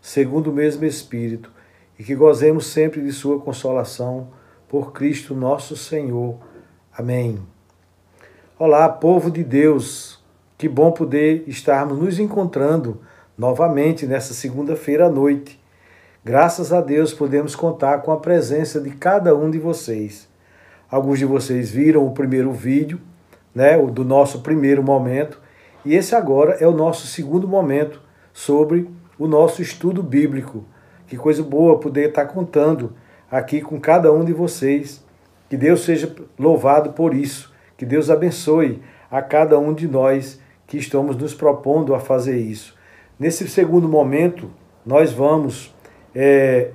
segundo o mesmo Espírito, e que gozemos sempre de Sua consolação, por Cristo nosso Senhor. Amém. Olá, povo de Deus, que bom poder estarmos nos encontrando novamente nessa segunda-feira à noite. Graças a Deus podemos contar com a presença de cada um de vocês. Alguns de vocês viram o primeiro vídeo, né, o do nosso primeiro momento, e esse agora é o nosso segundo momento sobre o nosso estudo bíblico. Que coisa boa poder estar contando aqui com cada um de vocês. Que Deus seja louvado por isso. Que Deus abençoe a cada um de nós que estamos nos propondo a fazer isso. Nesse segundo momento, nós vamos é,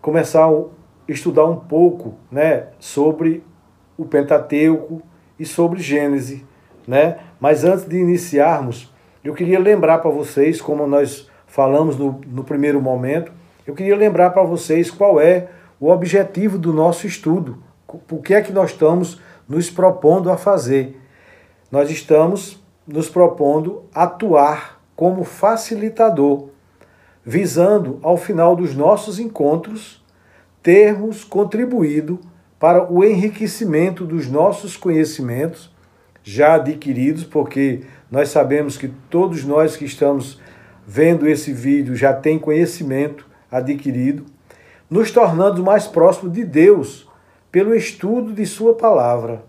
começar a estudar um pouco né, sobre o Pentateuco e sobre Gênesis. Né? Mas antes de iniciarmos, eu queria lembrar para vocês, como nós falamos no, no primeiro momento, eu queria lembrar para vocês qual é o objetivo do nosso estudo, o que é que nós estamos nos propondo a fazer. Nós estamos nos propondo atuar como facilitador, visando, ao final dos nossos encontros, termos contribuído para o enriquecimento dos nossos conhecimentos já adquiridos, porque nós sabemos que todos nós que estamos vendo esse vídeo já tem conhecimento adquirido, nos tornando mais próximos de Deus pelo estudo de Sua palavra.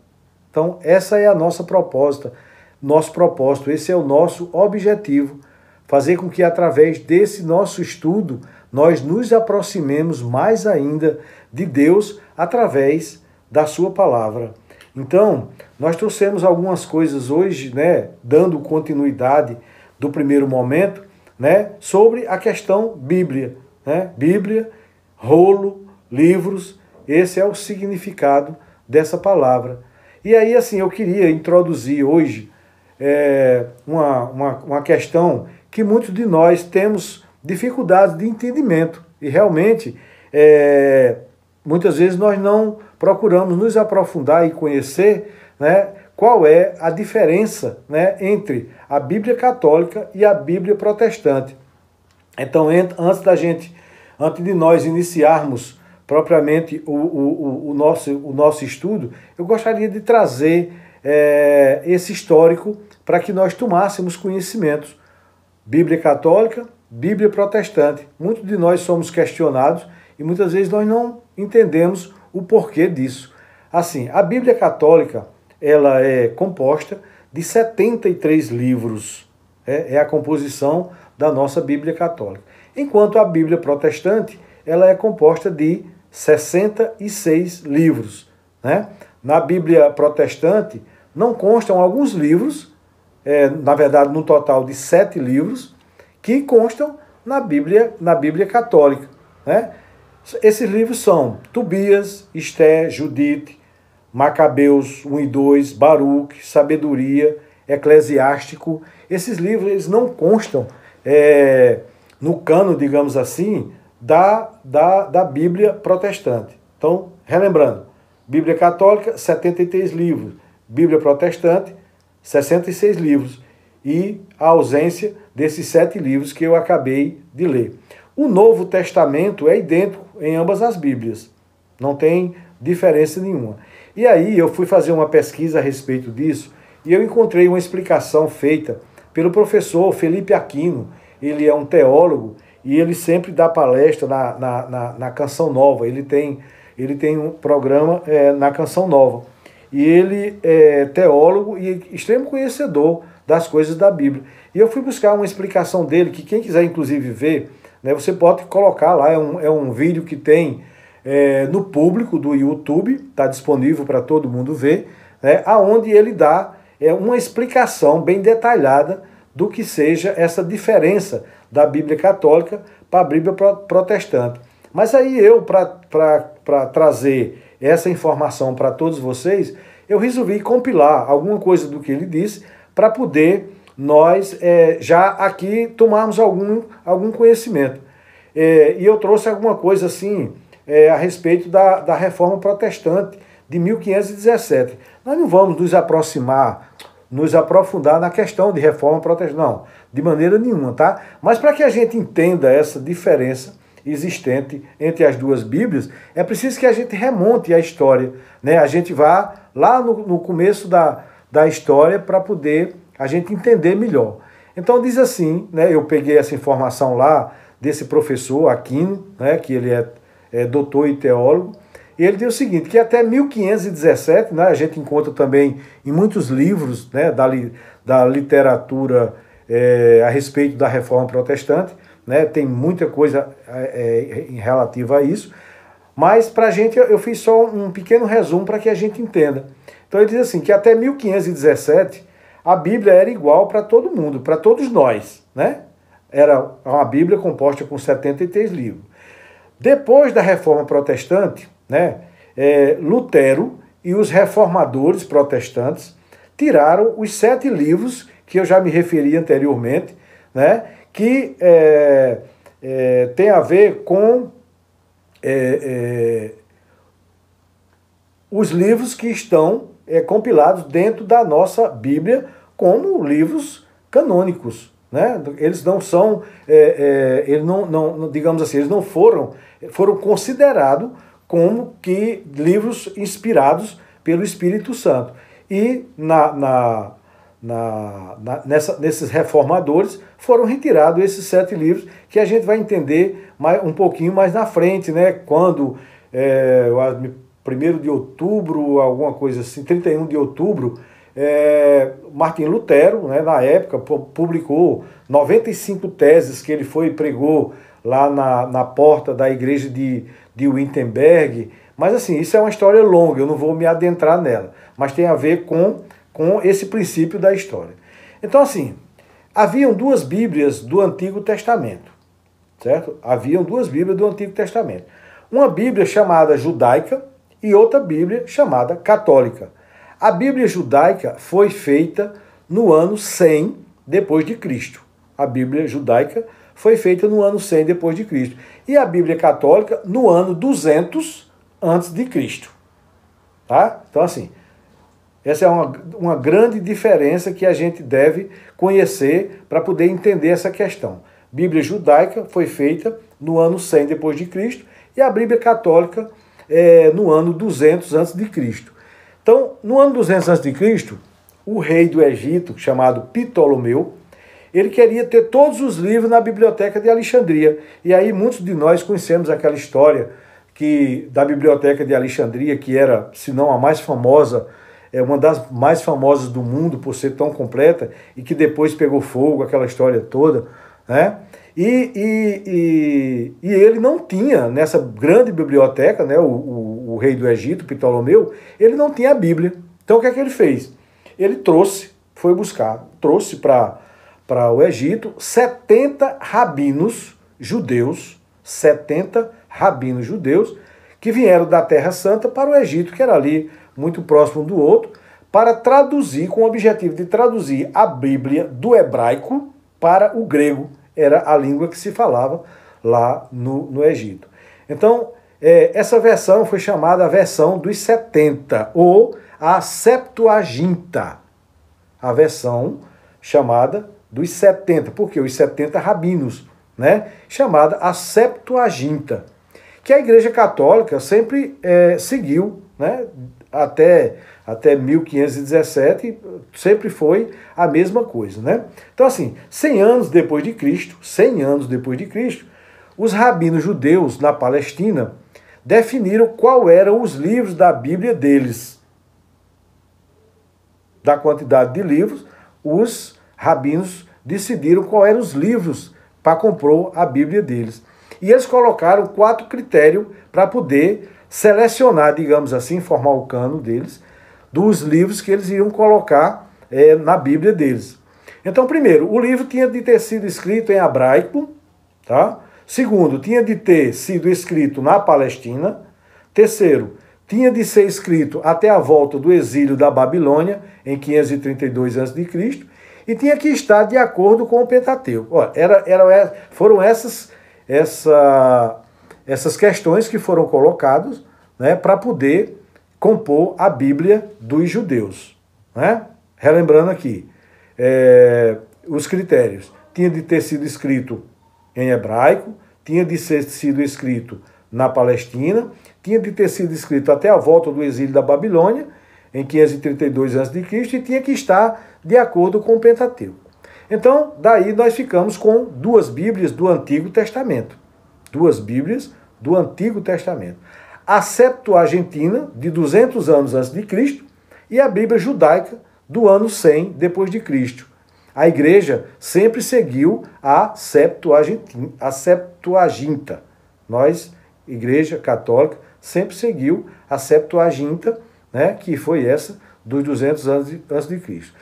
Então, essa é a nossa proposta, nosso propósito, esse é o nosso objetivo, fazer com que através desse nosso estudo nós nos aproximemos mais ainda de Deus através da Sua palavra. Então, nós trouxemos algumas coisas hoje, né, dando continuidade do primeiro momento, né, sobre a questão Bíblia, né? Bíblia, rolo, livros, esse é o significado dessa palavra. E aí, assim, eu queria introduzir hoje é, uma, uma, uma questão que muitos de nós temos dificuldades de entendimento. E realmente, é, muitas vezes nós não procuramos nos aprofundar e conhecer né, qual é a diferença né, entre a Bíblia católica e a Bíblia protestante. Então, antes da gente, antes de nós iniciarmos propriamente o, o, o, nosso, o nosso estudo, eu gostaria de trazer é, esse histórico para que nós tomássemos conhecimentos. Bíblia católica, Bíblia protestante. Muitos de nós somos questionados e muitas vezes nós não entendemos o porquê disso. Assim, a Bíblia católica ela é composta de 73 livros. É, é a composição da nossa Bíblia católica. Enquanto a Bíblia protestante ela é composta de 66 livros. Né? Na Bíblia protestante não constam alguns livros, é, na verdade, no total de sete livros, que constam na Bíblia, na Bíblia católica. Né? Esses livros são Tobias, Esté, Judite, Macabeus 1 e 2, Baruch, Sabedoria, Eclesiástico. Esses livros eles não constam é, no cano, digamos assim, da, da, da Bíblia protestante. Então, relembrando, Bíblia católica, 73 livros. Bíblia protestante, 66 livros. E a ausência desses sete livros que eu acabei de ler. O Novo Testamento é idêntico em ambas as Bíblias. Não tem diferença nenhuma. E aí eu fui fazer uma pesquisa a respeito disso e eu encontrei uma explicação feita pelo professor Felipe Aquino. Ele é um teólogo e ele sempre dá palestra na, na, na, na Canção Nova. Ele tem, ele tem um programa é, na Canção Nova. E ele é teólogo e extremo conhecedor das coisas da Bíblia. E eu fui buscar uma explicação dele, que quem quiser inclusive ver, né, você pode colocar lá, é um, é um vídeo que tem é, no público do YouTube, está disponível para todo mundo ver, né, aonde ele dá é, uma explicação bem detalhada do que seja essa diferença da Bíblia católica para a Bíblia protestante. Mas aí eu, para trazer essa informação para todos vocês, eu resolvi compilar alguma coisa do que ele disse para poder nós é, já aqui tomarmos algum, algum conhecimento. É, e eu trouxe alguma coisa assim é, a respeito da, da reforma protestante de 1517. Nós não vamos nos aproximar, nos aprofundar na questão de reforma protestante, não, de maneira nenhuma, tá? Mas para que a gente entenda essa diferença existente entre as duas Bíblias, é preciso que a gente remonte a história, né? A gente vá lá no, no começo da, da história para poder a gente entender melhor. Então diz assim, né? Eu peguei essa informação lá desse professor Aquino, né? Que ele é, é doutor e teólogo. E ele diz o seguinte, que até 1517, né, a gente encontra também em muitos livros né, da, da literatura é, a respeito da reforma protestante, né, tem muita coisa é, é, relativa a isso, mas para a gente eu fiz só um pequeno resumo para que a gente entenda. Então ele diz assim, que até 1517 a Bíblia era igual para todo mundo, para todos nós, né? Era uma Bíblia composta com 73 livros. Depois da reforma protestante, né, é, Lutero e os reformadores protestantes tiraram os sete livros que eu já me referi anteriormente, né, que é, é, tem a ver com é, é, os livros que estão é, compilados dentro da nossa Bíblia como livros canônicos. Né? Eles não são, eles não, não, digamos assim, eles não foram, foram considerados como que livros inspirados pelo Espírito Santo. E na, na, na, na, nessa, nesses reformadores foram retirados esses sete livros que a gente vai entender mais, um pouquinho mais na frente, né? Quando é, 1 de outubro, alguma coisa assim, 31 de outubro, é, Martim Lutero, né, na época, publicou 95 teses que ele foi e pregou lá na, na porta da igreja de, de Wittenberg. Mas assim, isso é uma história longa, eu não vou me adentrar nela. Mas tem a ver com, com esse princípio da história. Então, assim, haviam duas Bíblias do Antigo Testamento, certo? Haviam duas Bíblias do Antigo Testamento. Uma Bíblia chamada judaica e outra Bíblia chamada católica. A Bíblia judaica foi feita no ano 100 depois de Cristo. A Bíblia judaica foi feita no ano 100 depois de Cristo. E a Bíblia católica no ano 200 antes de Cristo. Tá? Então assim, essa é uma, uma grande diferença que a gente deve conhecer para poder entender essa questão. Bíblia judaica foi feita no ano 100 depois de Cristo e a Bíblia católica é, no ano 200 antes de Cristo. Então, no ano 200 antes de Cristo, o rei do Egito, chamado Ptolomeu, ele queria ter todos os livros na biblioteca de Alexandria. E aí muitos de nós conhecemos aquela história que da biblioteca de Alexandria, que era, se não a mais famosa, é uma das mais famosas do mundo por ser tão completa e que depois pegou fogo, aquela história toda, né? E, e, e, e ele não tinha nessa grande biblioteca, né, o, o, o rei do Egito, Ptolomeu, ele não tinha a Bíblia. Então o que é que ele fez? Ele trouxe, foi buscar, trouxe para para o Egito 70 rabinos judeus, 70 rabinos judeus que vieram da Terra Santa para o Egito, que era ali muito próximo do outro, para traduzir, com o objetivo de traduzir a Bíblia do hebraico para o grego. Era a língua que se falava lá no, no Egito. Então, é, essa versão foi chamada a versão dos 70, ou a Septuaginta, a versão chamada dos 70, porque os 70 rabinos, né? chamada a Septuaginta, que a Igreja Católica sempre é, seguiu, né? até, até 1517, sempre foi a mesma coisa. Né? Então, assim, 100 anos depois de Cristo, 100 anos depois de Cristo, os rabinos judeus na Palestina definiram qual eram os livros da Bíblia deles. Da quantidade de livros, os rabinos decidiram quais eram os livros para compor a Bíblia deles. E eles colocaram quatro critérios para poder selecionar, digamos assim, formar o cano deles, dos livros que eles iriam colocar é, na Bíblia deles. Então, primeiro, o livro tinha de ter sido escrito em hebraico, tá? Segundo, tinha de ter sido escrito na Palestina. Terceiro, tinha de ser escrito até a volta do exílio da Babilônia, em 532 a.C., e tinha que estar de acordo com o Pentateuco. Ó, era, era, foram essas, essa, essas questões que foram colocadas né, para poder compor a Bíblia dos judeus. Né? Relembrando aqui, é, os critérios. Tinha de ter sido escrito em hebraico, tinha de ter sido escrito na Palestina, tinha de ter sido escrito até a volta do exílio da Babilônia, em 532 a.C., e tinha que estar de acordo com o Pentateuco. Então, daí nós ficamos com duas Bíblias do Antigo Testamento. Duas Bíblias do Antigo Testamento. A Septuagintina, de 200 anos antes de Cristo, e a Bíblia judaica, do ano 100 depois de Cristo. A igreja sempre seguiu a Septuaginta. A Septuaginta. Nós, igreja católica, sempre seguiu a Septuaginta, né, que foi essa dos 200 anos antes de Cristo.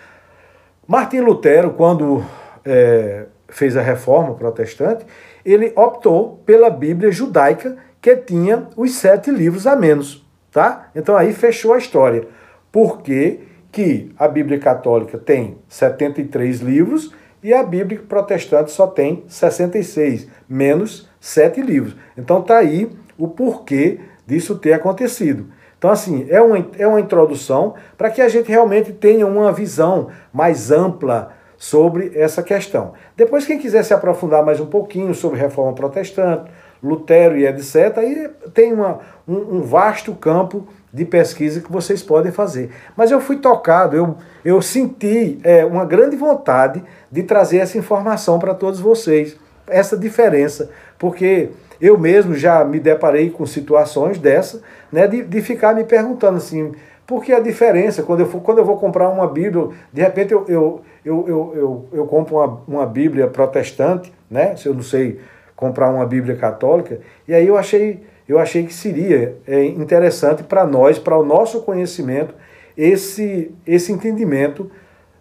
Martim Lutero, quando é, fez a reforma protestante, ele optou pela Bíblia judaica, que tinha os sete livros a menos. Tá? Então aí fechou a história. Porque que a Bíblia católica tem 73 livros e a Bíblia protestante só tem 66, menos sete livros. Então tá aí o porquê disso ter acontecido. Então, assim, é uma, é uma introdução para que a gente realmente tenha uma visão mais ampla sobre essa questão. Depois, quem quiser se aprofundar mais um pouquinho sobre reforma protestante, Lutero e etc., aí tem uma, um, um vasto campo de pesquisa que vocês podem fazer. Mas eu fui tocado, eu, eu senti é, uma grande vontade de trazer essa informação para todos vocês, essa diferença, porque eu mesmo já me deparei com situações dessa, né, de, de ficar me perguntando assim, por que a diferença? Quando eu, for, quando eu vou comprar uma Bíblia, de repente eu, eu, eu, eu, eu, eu compro uma, uma Bíblia protestante, né? Se eu não sei comprar uma Bíblia católica, e aí eu achei, eu achei que seria é, interessante para nós, para o nosso conhecimento, esse, esse entendimento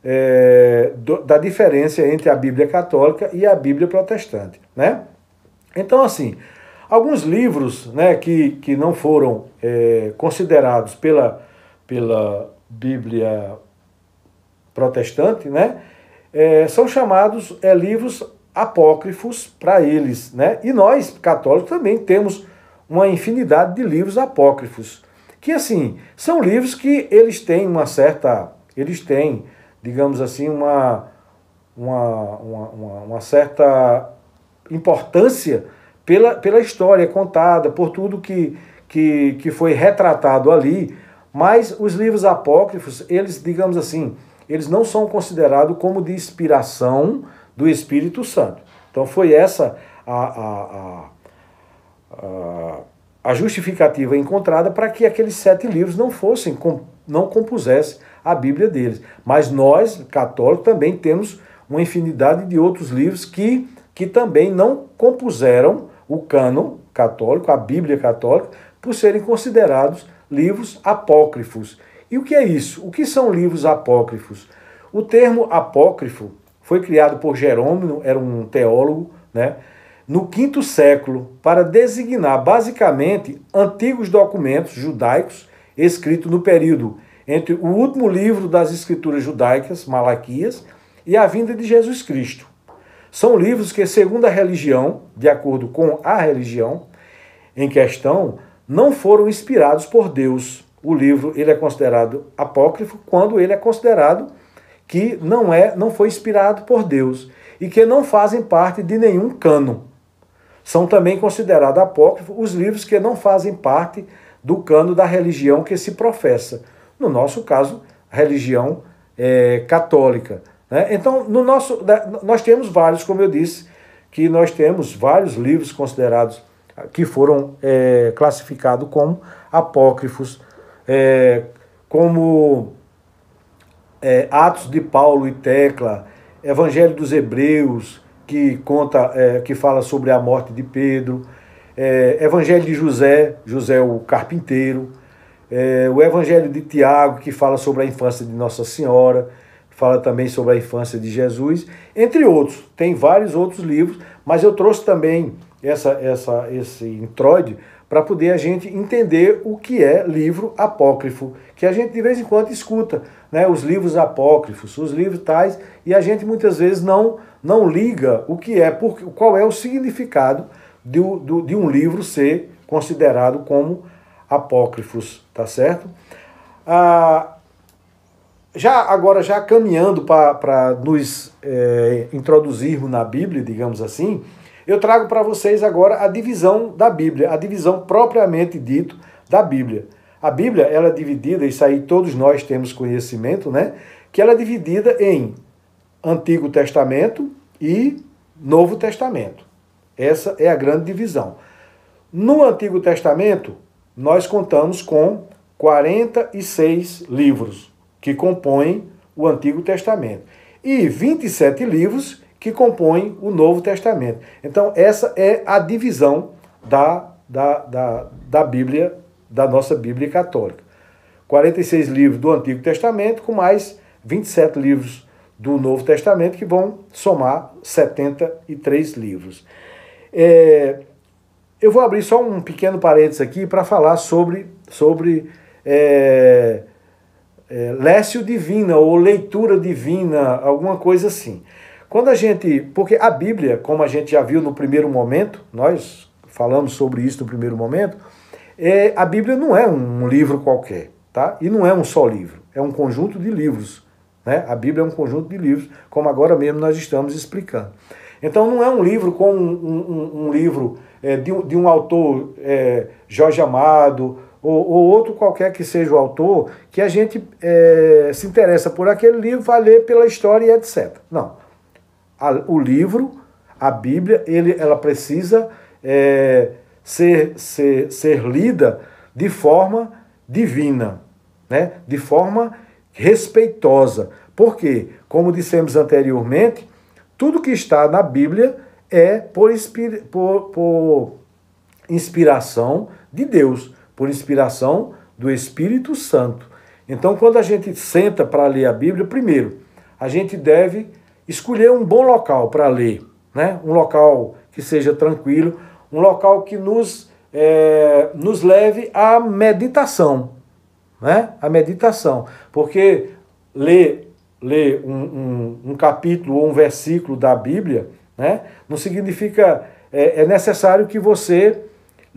é, do, da diferença entre a Bíblia católica e a Bíblia protestante, né? Então, assim, alguns livros né, que, que não foram é, considerados pela, pela Bíblia protestante, né, é, são chamados é, livros apócrifos para eles. Né? E nós, católicos, também temos uma infinidade de livros apócrifos. Que, assim, são livros que eles têm uma certa. Eles têm, digamos assim, uma, uma, uma, uma certa importância pela, pela história contada, por tudo que, que, que foi retratado ali, mas os livros apócrifos, eles, digamos assim, eles não são considerados como de inspiração do Espírito Santo. Então foi essa a, a, a, a justificativa encontrada para que aqueles sete livros não fossem, não compusessem a Bíblia deles. Mas nós, católicos, também temos uma infinidade de outros livros que que também não compuseram o cânon católico, a Bíblia católica, por serem considerados livros apócrifos. E o que é isso? O que são livros apócrifos? O termo apócrifo foi criado por Jerônimo, era um teólogo, né, no quinto século, para designar basicamente antigos documentos judaicos escritos no período entre o último livro das escrituras judaicas, Malaquias, e a vinda de Jesus Cristo. São livros que, segundo a religião, de acordo com a religião em questão, não foram inspirados por Deus. O livro ele é considerado apócrifo quando ele é considerado que não é, não foi inspirado por Deus e que não fazem parte de nenhum cano. São também considerados apócrifos os livros que não fazem parte do cano da religião que se professa. No nosso caso, religião é, católica. Né? Então, no nosso, nós temos vários, como eu disse, que nós temos vários livros considerados que foram é, classificados como apócrifos, é, como é, Atos de Paulo e Tecla, Evangelho dos Hebreus, que conta, é, que fala sobre a morte de Pedro, é, Evangelho de José, José o carpinteiro, é, o Evangelho de Tiago, que fala sobre a infância de Nossa Senhora, fala também sobre a infância de Jesus, entre outros. Tem vários outros livros, mas eu trouxe também essa, essa, esse introide para poder a gente entender o que é livro apócrifo, que a gente de vez em quando escuta, né, os livros apócrifos, os livros tais, e a gente muitas vezes não não liga o que é, porque, qual é o significado de, de, de um livro ser considerado como apócrifos, tá certo? Ah, já agora já caminhando para nos é, introduzirmos na Bíblia, digamos assim, eu trago para vocês agora a divisão da Bíblia, a divisão propriamente dito da Bíblia. A Bíblia ela é dividida, isso aí todos nós temos conhecimento, né? Que ela é dividida em Antigo Testamento e Novo Testamento. Essa é a grande divisão. No Antigo Testamento, nós contamos com 46 livros que compõem o Antigo Testamento e 27 livros que compõem o Novo Testamento. Então, essa é a divisão da, da, da, da Bíblia, da nossa Bíblia católica. 46 livros do Antigo Testamento, com mais 27 livros do Novo Testamento, que vão somar 73 livros. É, eu vou abrir só um pequeno parênteses aqui para falar sobre, sobre é, é, Lécio Divina ou leitura divina, alguma coisa assim. Quando a gente. Porque a Bíblia, como a gente já viu no primeiro momento, nós falamos sobre isso no primeiro momento, é, a Bíblia não é um livro qualquer, tá? E não é um só livro, é um conjunto de livros. Né? A Bíblia é um conjunto de livros, como agora mesmo nós estamos explicando. Então não é um livro como um, um, um livro é, de, de, um autor é, Jorge Amado ou, ou, outro qualquer que seja o autor, que a gente é, se interessa por aquele livro, vai ler pela história e etc. Não a, o livro, a Bíblia, ele, ela precisa é, ser, ser, ser lida de forma divina, né? de forma respeitosa. Porque, como dissemos anteriormente, tudo que está na Bíblia é por, por, por inspiração de Deus, por inspiração do Espírito Santo. Então, quando a gente senta para ler a Bíblia, primeiro, a gente deve escolher um bom local para ler, né? um local que seja tranquilo, um local que nos, é, nos leve à meditação. Né? A meditação. Porque ler, ler um, um, um capítulo ou um versículo da Bíblia né? não significa. É, é necessário que você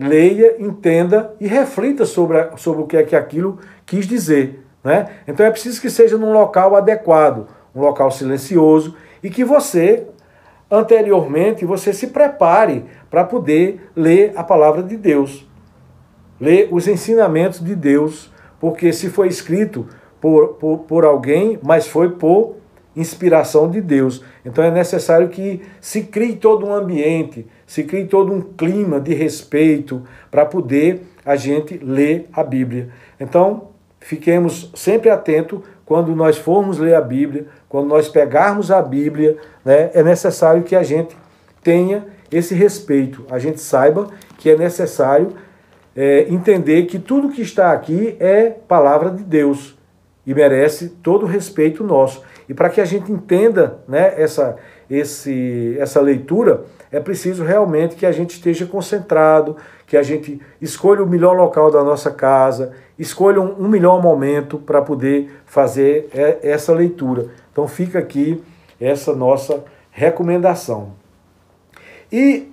leia, entenda e reflita sobre, a, sobre o que é que aquilo quis dizer. Né? Então é preciso que seja num local adequado, um local silencioso e que você, anteriormente, você se prepare para poder ler a palavra de Deus, ler os ensinamentos de Deus, porque se foi escrito por, por, por alguém, mas foi por inspiração de Deus. Então é necessário que se crie todo um ambiente, se crie todo um clima de respeito para poder a gente ler a Bíblia. Então, fiquemos sempre atentos quando nós formos ler a Bíblia, quando nós pegarmos a Bíblia, né, é necessário que a gente tenha esse respeito, a gente saiba que é necessário é, entender que tudo que está aqui é palavra de Deus e merece todo o respeito nosso. E para que a gente entenda né, essa, esse, essa leitura, é preciso realmente que a gente esteja concentrado, que a gente escolha o melhor local da nossa casa, escolha um, um melhor momento para poder fazer essa leitura. Então fica aqui essa nossa recomendação. E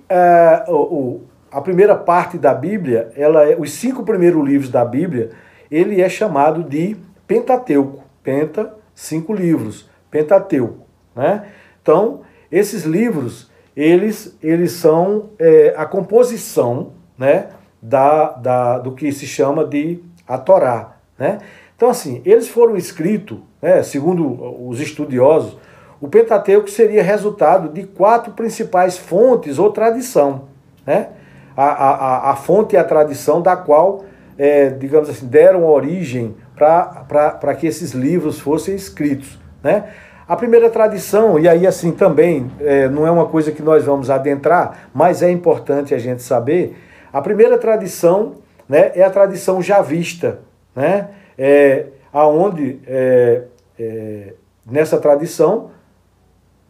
uh, o, a primeira parte da Bíblia, ela é, os cinco primeiros livros da Bíblia, ele é chamado de Pentateuco. Penta, cinco livros. Pentateuco. Né? Então, esses livros, eles, eles são é, a composição né, da, da, do que se chama de a Torá. Né? Então, assim, eles foram escritos, né, segundo os estudiosos, o Pentateuco seria resultado de quatro principais fontes ou tradição. Né? A, a, a fonte e a tradição da qual, é, digamos assim, deram origem para que esses livros fossem escritos. Né? A primeira tradição, e aí assim também é, não é uma coisa que nós vamos adentrar, mas é importante a gente saber, a primeira tradição né, é a tradição javista, né, é, aonde é, é, nessa tradição,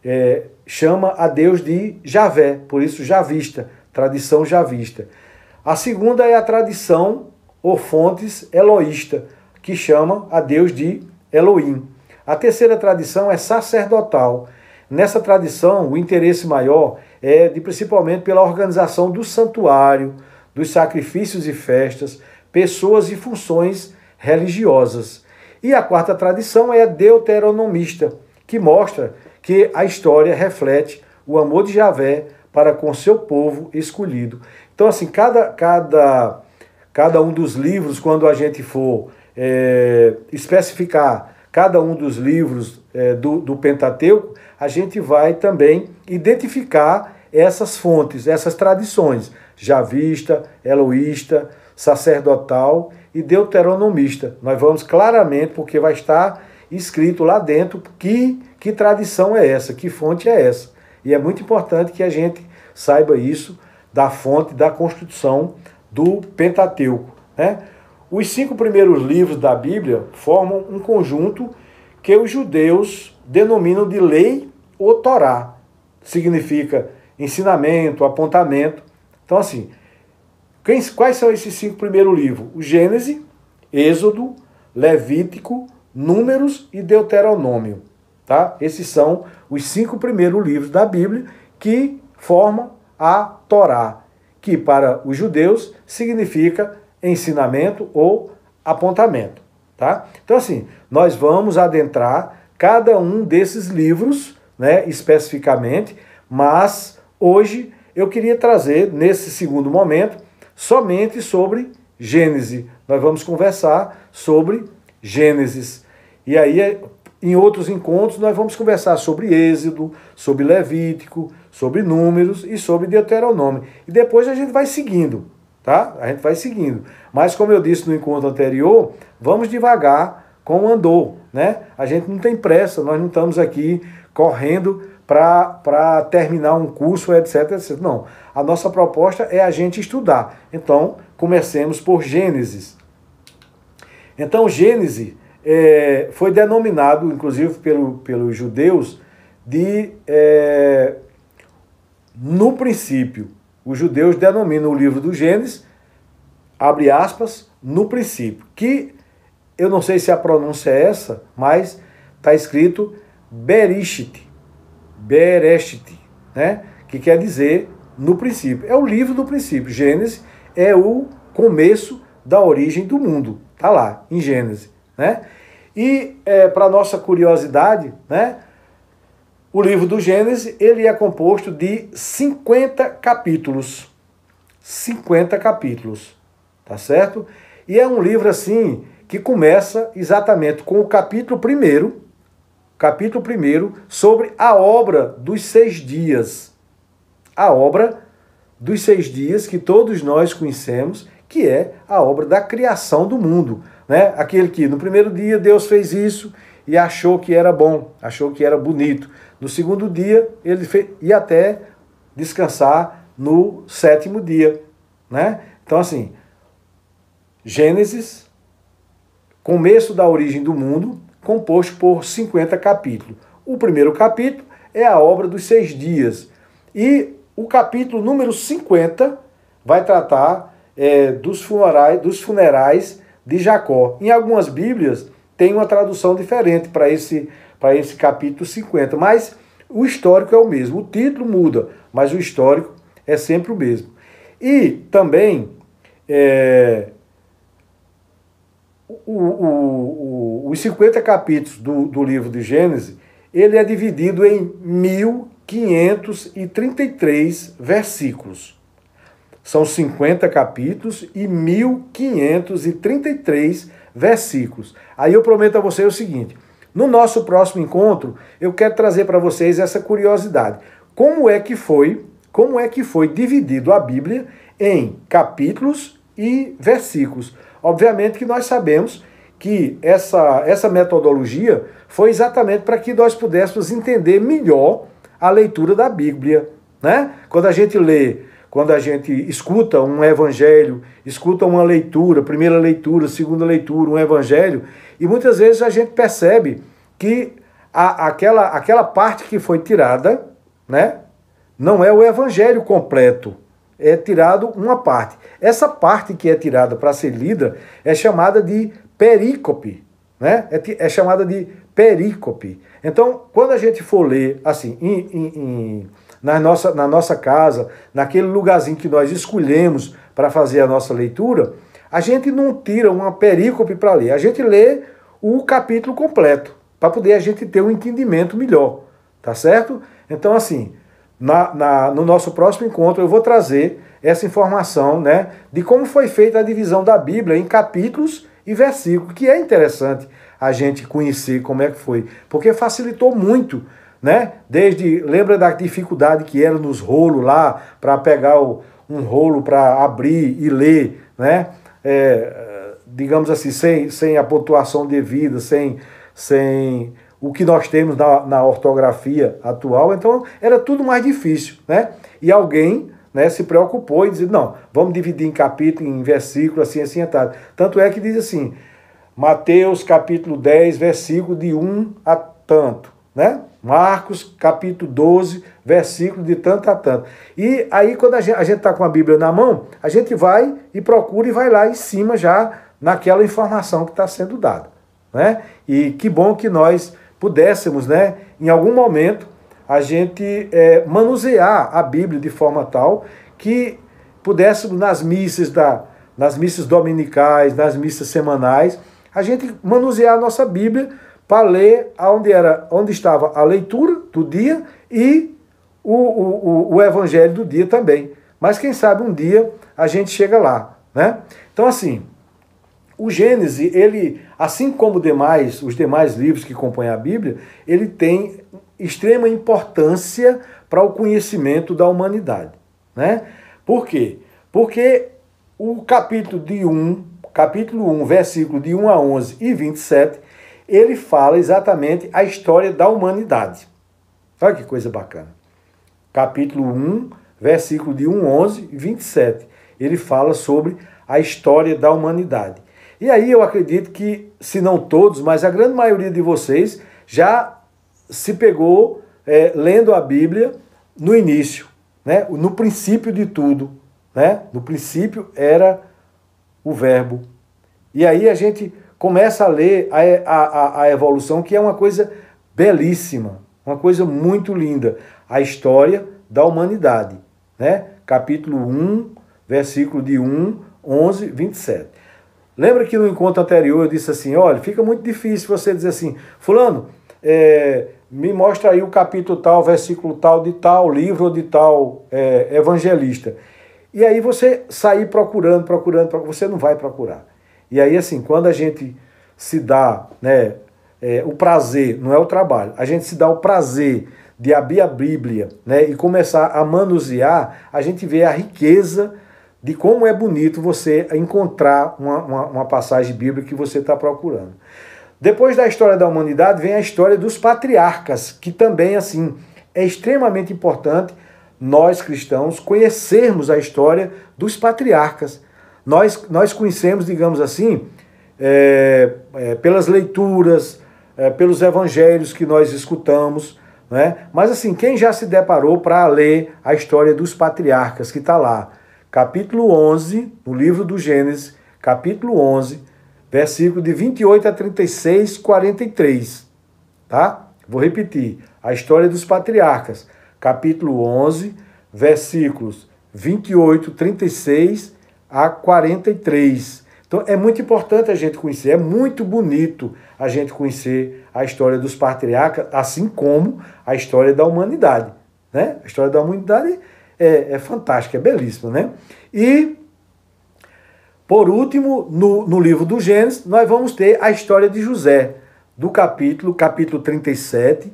é, chama a Deus de Javé, por isso javista, tradição javista. A segunda é a tradição ou fontes eloísta, que chama a Deus de Elohim. A terceira tradição é sacerdotal. Nessa tradição, o interesse maior é de principalmente pela organização do santuário, dos sacrifícios e festas, pessoas e funções religiosas. E a quarta tradição é a deuteronomista, que mostra que a história reflete o amor de Javé para com seu povo escolhido. Então, assim, cada, cada, cada um dos livros, quando a gente for é, especificar cada um dos livros é, do, do Pentateuco, a gente vai também identificar essas fontes, essas tradições, javista, eloísta, sacerdotal e deuteronomista. Nós vamos claramente, porque vai estar escrito lá dentro que, que tradição é essa, que fonte é essa. E é muito importante que a gente saiba isso da fonte da construção do Pentateuco. Né? Os cinco primeiros livros da Bíblia formam um conjunto que os judeus denominam de lei ou Torá. Significa ensinamento, apontamento. Então, assim, quais são esses cinco primeiros livros? O Gênesis, Êxodo, Levítico, Números e Deuteronômio. Tá? Esses são os cinco primeiros livros da Bíblia que formam a Torá, que para os judeus significa ensinamento ou apontamento, tá? Então assim, nós vamos adentrar cada um desses livros, né, especificamente, mas hoje eu queria trazer nesse segundo momento somente sobre Gênesis. Nós vamos conversar sobre Gênesis. E aí em outros encontros nós vamos conversar sobre Êxodo, sobre Levítico, sobre Números e sobre Deuteronômio. E depois a gente vai seguindo tá? A gente vai seguindo. Mas como eu disse no encontro anterior, vamos devagar com o andor, né? A gente não tem pressa, nós não estamos aqui correndo para terminar um curso, etc, etc. Não. A nossa proposta é a gente estudar. Então, comecemos por Gênesis. Então, Gênesis é, foi denominado, inclusive pelo, pelos judeus, de é, no princípio. Os judeus denominam o livro do Gênesis, abre aspas, no princípio, que eu não sei se a pronúncia é essa, mas está escrito Berishit, Bereshit, né? que quer dizer no princípio. É o livro do princípio. Gênesis é o começo da origem do mundo. Está lá, em Gênesis. Né? E é, para nossa curiosidade, né? O livro do Gênesis, ele é composto de 50 capítulos. 50 capítulos, tá certo? E é um livro assim que começa exatamente com o capítulo primeiro, capítulo primeiro sobre a obra dos seis dias. A obra dos seis dias que todos nós conhecemos, que é a obra da criação do mundo. Né? Aquele que no primeiro dia Deus fez isso e achou que era bom, achou que era bonito. No segundo dia, ele ia até descansar no sétimo dia. Né? Então, assim, Gênesis, começo da origem do mundo, composto por 50 capítulos. O primeiro capítulo é a obra dos seis dias. E o capítulo número 50 vai tratar é, dos, funerais, dos funerais de Jacó. Em algumas Bíblias tem uma tradução diferente para esse esse capítulo 50. Mas o histórico é o mesmo. O título muda, mas o histórico é sempre o mesmo. E também é, o, o, o, os 50 capítulos do, do livro de Gênesis, ele é dividido em 1533 versículos. São 50 capítulos e 1533 versículos. Aí eu prometo a você o seguinte: no nosso próximo encontro, eu quero trazer para vocês essa curiosidade. Como é que foi, como é que foi dividido a Bíblia em capítulos e versículos? Obviamente que nós sabemos que essa, essa metodologia foi exatamente para que nós pudéssemos entender melhor a leitura da Bíblia. Né? Quando a gente lê, quando a gente escuta um evangelho, escuta uma leitura, primeira leitura, segunda leitura, um evangelho, e muitas vezes a gente percebe que a, aquela, aquela parte que foi tirada, né? Não é o evangelho completo, é tirado uma parte. Essa parte que é tirada para ser lida é chamada de perícope, né? É, é, chamada de perícope. Então, quando a gente for ler, assim, em, em, em, na, nossa, na nossa casa, naquele lugarzinho que nós escolhemos para fazer a nossa leitura, a gente não tira uma perícope para ler, a gente lê o capítulo completo, para poder a gente ter um entendimento melhor, tá certo? Então, assim, na, na, no nosso próximo encontro eu vou trazer essa informação né, de como foi feita a divisão da Bíblia em capítulos e versículos, que é interessante a gente conhecer como é que foi, porque facilitou muito, né? Desde, lembra da dificuldade que era nos rolos lá, para pegar o, um rolo para abrir e ler, né? É, digamos assim, sem, sem a pontuação devida, sem, sem o que nós temos na, na ortografia atual, então era tudo mais difícil, né? E alguém né, se preocupou e disse, não, vamos dividir em capítulo, em versículo, assim, assim, atado. Tanto é que diz assim, Mateus capítulo 10, versículo de 1 a tanto, né? Marcos capítulo 12, versículo de tanto a tanto. E aí quando a gente está com a Bíblia na mão, a gente vai e procura e vai lá em cima já naquela informação que está sendo dada, né? E que bom que nós pudéssemos, né, em algum momento, a gente é, manusear a Bíblia de forma tal que pudéssemos nas missas da, nas missas dominicais, nas missas semanais, a gente manusear a nossa Bíblia para ler onde, era, onde estava a leitura do dia e o, o, o evangelho do dia também. Mas quem sabe um dia a gente chega lá. Né? Então, assim, o Gênesis, ele, assim como demais, os demais livros que compõem a Bíblia, ele tem extrema importância para o conhecimento da humanidade. Né? Por quê? Porque o capítulo de 1 capítulo 1, versículo de 1 a 11 e 27, ele fala exatamente a história da humanidade. Olha que coisa bacana. Capítulo 1, versículo de 1, 11 e 27. Ele fala sobre a história da humanidade. E aí eu acredito que, se não todos, mas a grande maioria de vocês já se pegou é, lendo a Bíblia no início, né? no princípio de tudo. Né? No princípio era o verbo. E aí a gente começa a ler a, a, a evolução, que é uma coisa belíssima, uma coisa muito linda. A história da humanidade. Né? Capítulo 1, versículo de 1, 11, 27. Lembra que no encontro anterior eu disse assim: olha, fica muito difícil você dizer assim, Fulano, é, me mostra aí o capítulo tal, versículo tal, de tal livro ou de tal é, evangelista. E aí você sair procurando, procurando, procurando, você não vai procurar. E aí, assim, quando a gente se dá né, é, o prazer, não é o trabalho, a gente se dá o prazer de abrir a Bíblia né, e começar a manusear, a gente vê a riqueza de como é bonito você encontrar uma, uma, uma passagem bíblica que você está procurando. Depois da história da humanidade vem a história dos patriarcas, que também assim é extremamente importante nós cristãos conhecermos a história dos patriarcas. Nós, nós conhecemos, digamos assim, é, é, pelas leituras, é, pelos evangelhos que nós escutamos, né? mas assim, quem já se deparou para ler a história dos patriarcas, que está lá, capítulo 11, no livro do Gênesis, capítulo 11, versículo de 28 a 36, 43, tá? Vou repetir, a história dos patriarcas, capítulo 11, versículos 28, 36 a 43. Então é muito importante a gente conhecer, é muito bonito a gente conhecer a história dos patriarcas, assim como a história da humanidade. Né? A história da humanidade é, é fantástica, é belíssima. Né? E, por último, no, no livro do Gênesis, nós vamos ter a história de José, do capítulo, capítulo 37,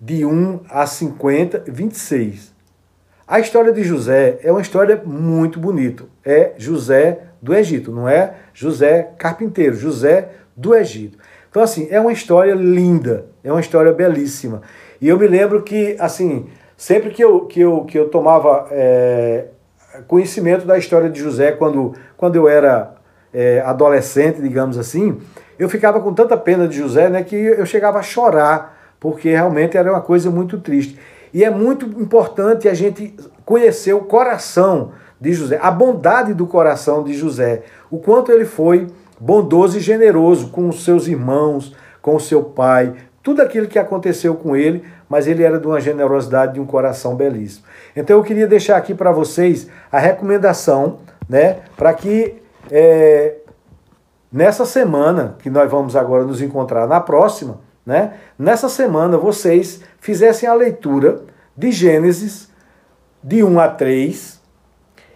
de 1 a 50, 26. A história de José é uma história muito bonita. É José do Egito, não é José carpinteiro, José do Egito. Então, assim, é uma história linda, é uma história belíssima. E eu me lembro que, assim, sempre que eu, que eu, que eu tomava é, conhecimento da história de José, quando, quando eu era é, adolescente, digamos assim, eu ficava com tanta pena de José, né, que eu chegava a chorar porque realmente era uma coisa muito triste. E é muito importante a gente conhecer o coração de José, a bondade do coração de José, o quanto ele foi bondoso e generoso com os seus irmãos, com o seu pai, tudo aquilo que aconteceu com ele, mas ele era de uma generosidade, de um coração belíssimo. Então eu queria deixar aqui para vocês a recomendação, né, para que é, nessa semana que nós vamos agora nos encontrar na próxima, né, nessa semana vocês fizessem a leitura de Gênesis de 1 a 3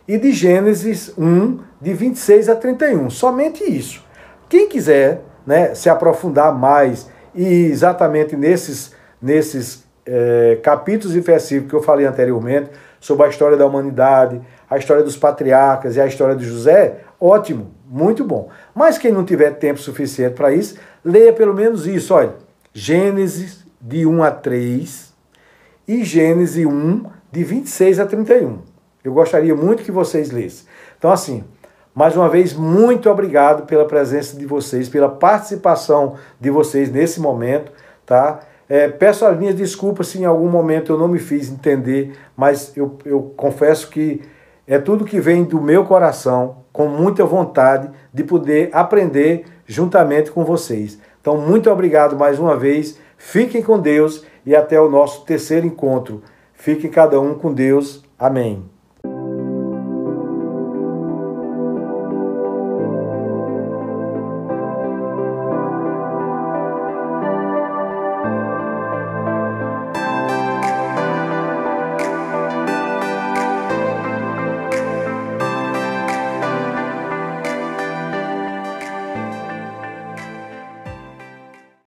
e de Gênesis 1 de 26 a 31. Somente isso. Quem quiser né, se aprofundar mais e exatamente nesses, nesses é, capítulos e versículos que eu falei anteriormente, sobre a história da humanidade, a história dos patriarcas e a história de José, ótimo, muito bom. Mas quem não tiver tempo suficiente para isso, leia pelo menos isso, olha. Gênesis de 1 a 3 e Gênesis 1 de 26 a 31. Eu gostaria muito que vocês lessem. Então assim, mais uma vez, muito obrigado pela presença de vocês, pela participação de vocês nesse momento, tá? É, peço as minhas desculpas se em algum momento eu não me fiz entender, mas eu, eu confesso que é tudo que vem do meu coração, com muita vontade de poder aprender juntamente com vocês. Então, muito obrigado mais uma vez. Fiquem com Deus e até o nosso terceiro encontro. Fiquem cada um com Deus. Amém.